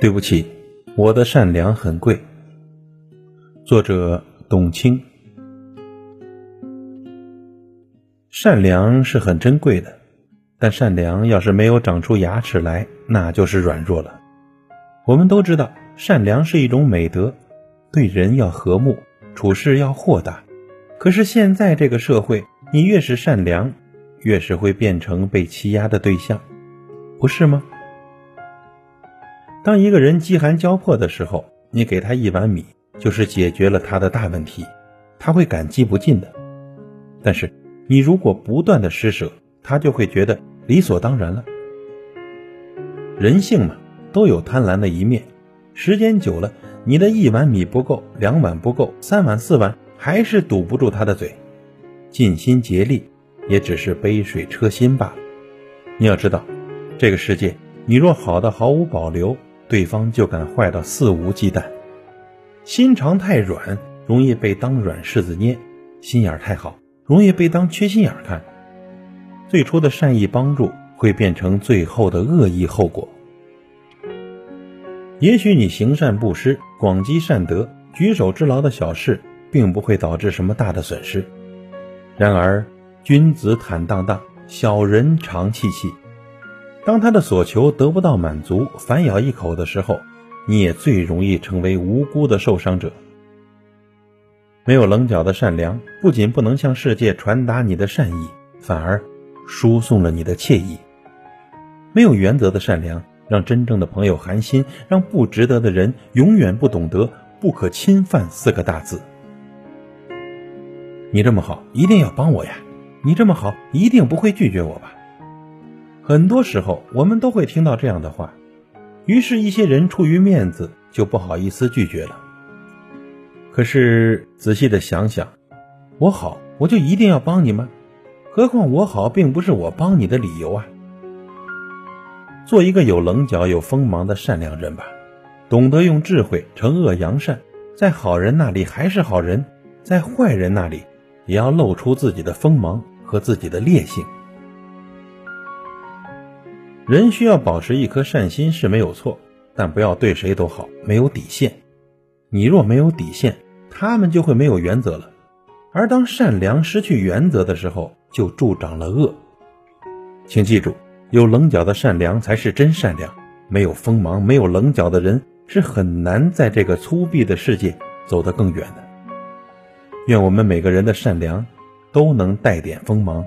对不起，我的善良很贵。作者董卿。善良是很珍贵的，但善良要是没有长出牙齿来，那就是软弱了。我们都知道，善良是一种美德，对人要和睦，处事要豁达。可是现在这个社会，你越是善良，越是会变成被欺压的对象，不是吗？当一个人饥寒交迫的时候，你给他一碗米，就是解决了他的大问题，他会感激不尽的。但是，你如果不断的施舍，他就会觉得理所当然了。人性嘛，都有贪婪的一面。时间久了，你的一碗米不够，两碗不够，三碗四碗还是堵不住他的嘴。尽心竭力，也只是杯水车薪罢了。你要知道，这个世界，你若好的毫无保留。对方就敢坏到肆无忌惮，心肠太软，容易被当软柿子捏；心眼太好，容易被当缺心眼看。最初的善意帮助，会变成最后的恶意后果。也许你行善布施、广积善德、举手之劳的小事，并不会导致什么大的损失。然而，君子坦荡荡，小人长戚戚。当他的所求得不到满足，反咬一口的时候，你也最容易成为无辜的受伤者。没有棱角的善良，不仅不能向世界传达你的善意，反而输送了你的惬意。没有原则的善良，让真正的朋友寒心，让不值得的人永远不懂得“不可侵犯”四个大字。你这么好，一定要帮我呀！你这么好，一定不会拒绝我吧？很多时候，我们都会听到这样的话，于是，一些人出于面子，就不好意思拒绝了。可是，仔细的想想，我好，我就一定要帮你吗？何况我好，并不是我帮你的理由啊。做一个有棱角、有锋芒的善良人吧，懂得用智慧惩恶扬善，在好人那里还是好人，在坏人那里，也要露出自己的锋芒和自己的烈性。人需要保持一颗善心是没有错，但不要对谁都好，没有底线。你若没有底线，他们就会没有原则了。而当善良失去原则的时候，就助长了恶。请记住，有棱角的善良才是真善良。没有锋芒、没有棱角的人是很难在这个粗鄙的世界走得更远的。愿我们每个人的善良都能带点锋芒。